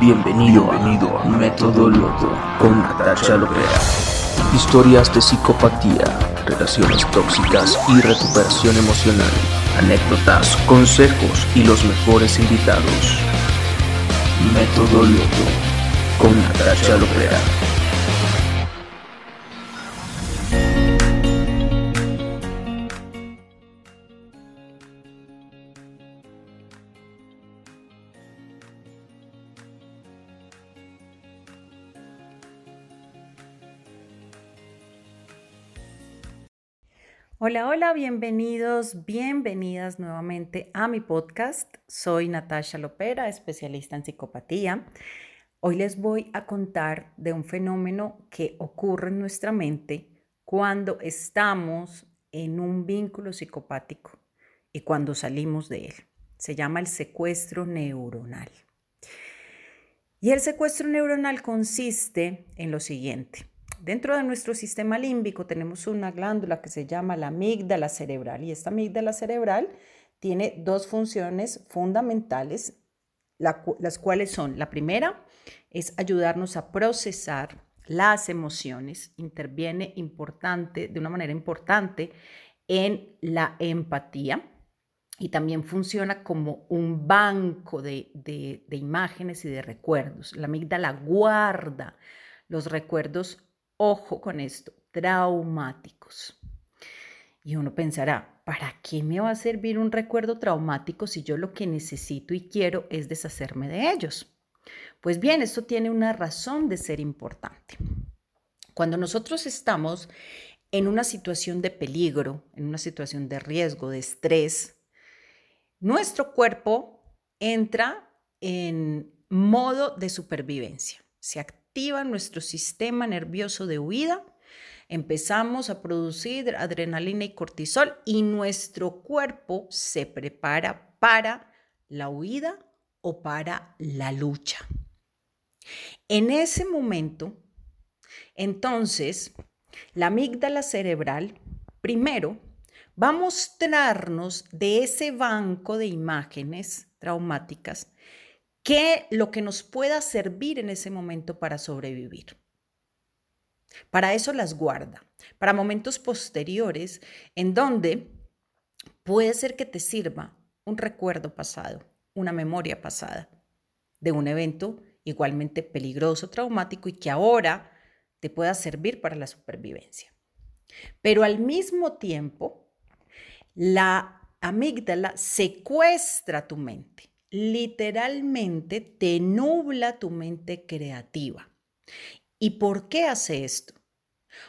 Bienvenido, bienvenido a Método Loto con Natasha Lopera. Historias de psicopatía, relaciones tóxicas y recuperación emocional. Anécdotas, consejos y los mejores invitados. Método Loto con Natasha Lopera. Hola, hola, bienvenidos, bienvenidas nuevamente a mi podcast. Soy Natasha Lopera, especialista en psicopatía. Hoy les voy a contar de un fenómeno que ocurre en nuestra mente cuando estamos en un vínculo psicopático y cuando salimos de él. Se llama el secuestro neuronal. Y el secuestro neuronal consiste en lo siguiente. Dentro de nuestro sistema límbico tenemos una glándula que se llama la amígdala cerebral y esta amígdala cerebral tiene dos funciones fundamentales, las cuales son, la primera es ayudarnos a procesar las emociones, interviene importante, de una manera importante en la empatía y también funciona como un banco de, de imágenes y de recuerdos. La amígdala guarda los recuerdos ojo con esto, traumáticos. Y uno pensará, ¿para qué me va a servir un recuerdo traumático si yo lo que necesito y quiero es deshacerme de ellos? Pues bien, esto tiene una razón de ser importante. Cuando nosotros estamos en una situación de peligro, en una situación de riesgo, de estrés, nuestro cuerpo entra en modo de supervivencia. Se activa nuestro sistema nervioso de huida, empezamos a producir adrenalina y cortisol y nuestro cuerpo se prepara para la huida o para la lucha. En ese momento, entonces, la amígdala cerebral primero va a mostrarnos de ese banco de imágenes traumáticas ¿Qué lo que nos pueda servir en ese momento para sobrevivir? Para eso las guarda, para momentos posteriores en donde puede ser que te sirva un recuerdo pasado, una memoria pasada de un evento igualmente peligroso, traumático y que ahora te pueda servir para la supervivencia. Pero al mismo tiempo, la amígdala secuestra tu mente literalmente te nubla tu mente creativa. ¿Y por qué hace esto?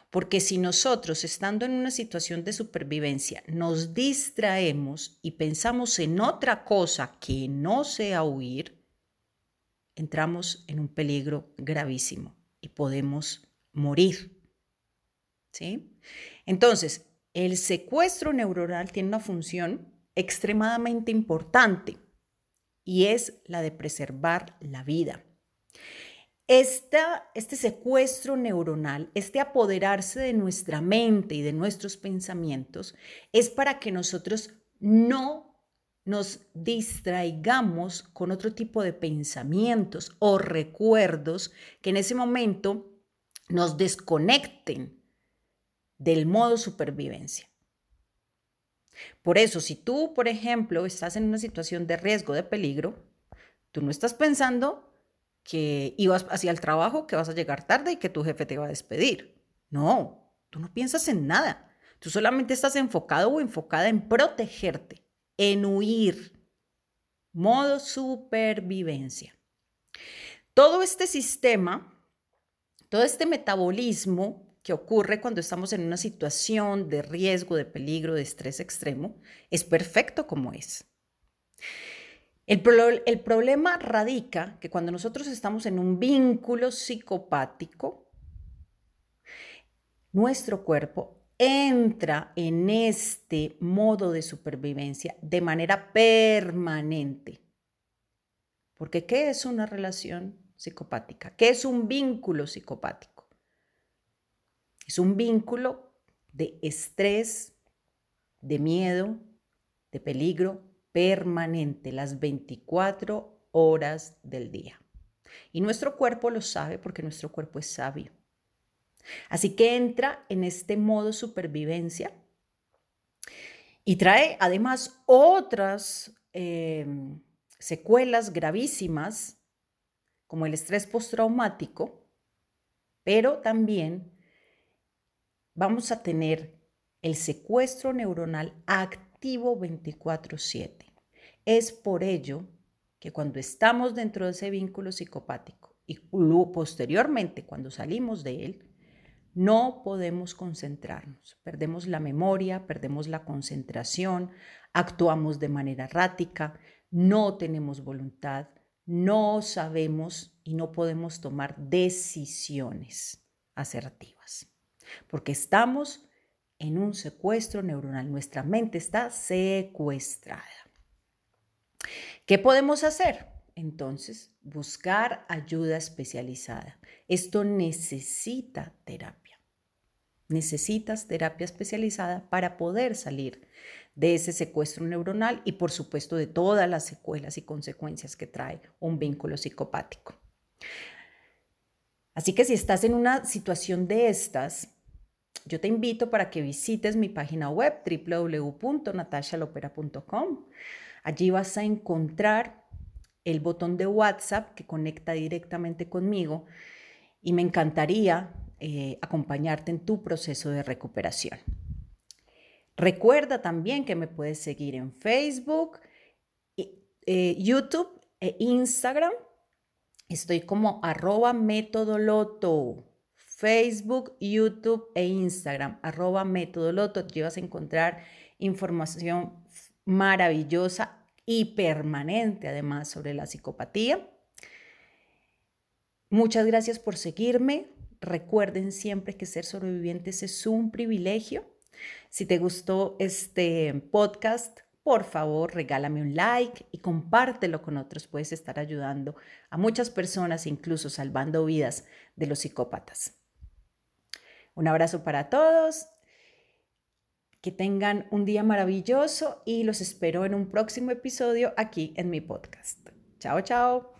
Porque si nosotros, estando en una situación de supervivencia, nos distraemos y pensamos en otra cosa que no sea huir, entramos en un peligro gravísimo y podemos morir. ¿Sí? Entonces, el secuestro neuronal tiene una función extremadamente importante y es la de preservar la vida. este secuestro neuronal, este apoderarse de nuestra mente y de nuestros pensamientos, es para que nosotros no nos distraigamos con otro tipo de pensamientos o recuerdos que en ese momento nos desconecten del modo supervivencia. Por eso, si tú, por ejemplo, estás en una situación de riesgo, de peligro, tú no estás pensando que ibas hacia el trabajo, que vas a llegar tarde y que tu jefe te va a despedir. No, tú no piensas en nada. Tú solamente estás enfocado o enfocada en protegerte, en huir. Modo supervivencia. Todo este sistema, todo este metabolismo que ocurre cuando estamos en una situación de riesgo, de peligro, de estrés extremo, es perfecto como es. El, el, problema radica que cuando nosotros estamos en un vínculo psicopático, nuestro cuerpo entra en este modo de supervivencia de manera permanente. Porque ¿qué es una relación psicopática? ¿Qué es un vínculo psicopático? Es un vínculo de estrés, de miedo, de peligro permanente las 24 horas del día. Y nuestro cuerpo lo sabe porque nuestro cuerpo es sabio. Así que entra en este modo supervivencia y trae además otras em, secuelas gravísimas como el estrés postraumático, pero también vamos a tener el secuestro neuronal activo 24/7. Es por ello que cuando estamos dentro de ese vínculo psicopático y posteriormente cuando salimos de él, no podemos concentrarnos, perdemos la memoria, perdemos la concentración, actuamos de manera errática, no tenemos voluntad, no sabemos y no podemos tomar decisiones asertivas, porque estamos en un secuestro neuronal, nuestra mente está secuestrada. ¿Qué podemos hacer? Entonces, buscar ayuda especializada. Esto necesita terapia. Necesitas terapia especializada para poder salir de ese secuestro neuronal y por supuesto de todas las secuelas y consecuencias que trae un vínculo psicopático. Así que si estás en una situación de estas, yo te invito para que visites mi página web www.natashalopera.com. Allí vas a encontrar el botón de WhatsApp que conecta directamente conmigo y me encantaría eh, acompañarte en tu proceso de recuperación. Recuerda también que me puedes seguir en Facebook, eh, YouTube e Instagram. Estoy como arroba metodoloto. Facebook, YouTube e Instagram, arroba metodoloto. Allí vas a encontrar información maravillosa y permanente además sobre la psicopatía. Muchas gracias por seguirme. Recuerden siempre que ser sobrevivientes es un privilegio. Si te gustó este podcast, por favor, regálame un like y compártelo con otros. Puedes estar ayudando a muchas personas, incluso salvando vidas de los psicópatas. Un abrazo para todos. Que tengan un día maravilloso y los espero en un próximo episodio aquí en mi podcast. Chao, chao.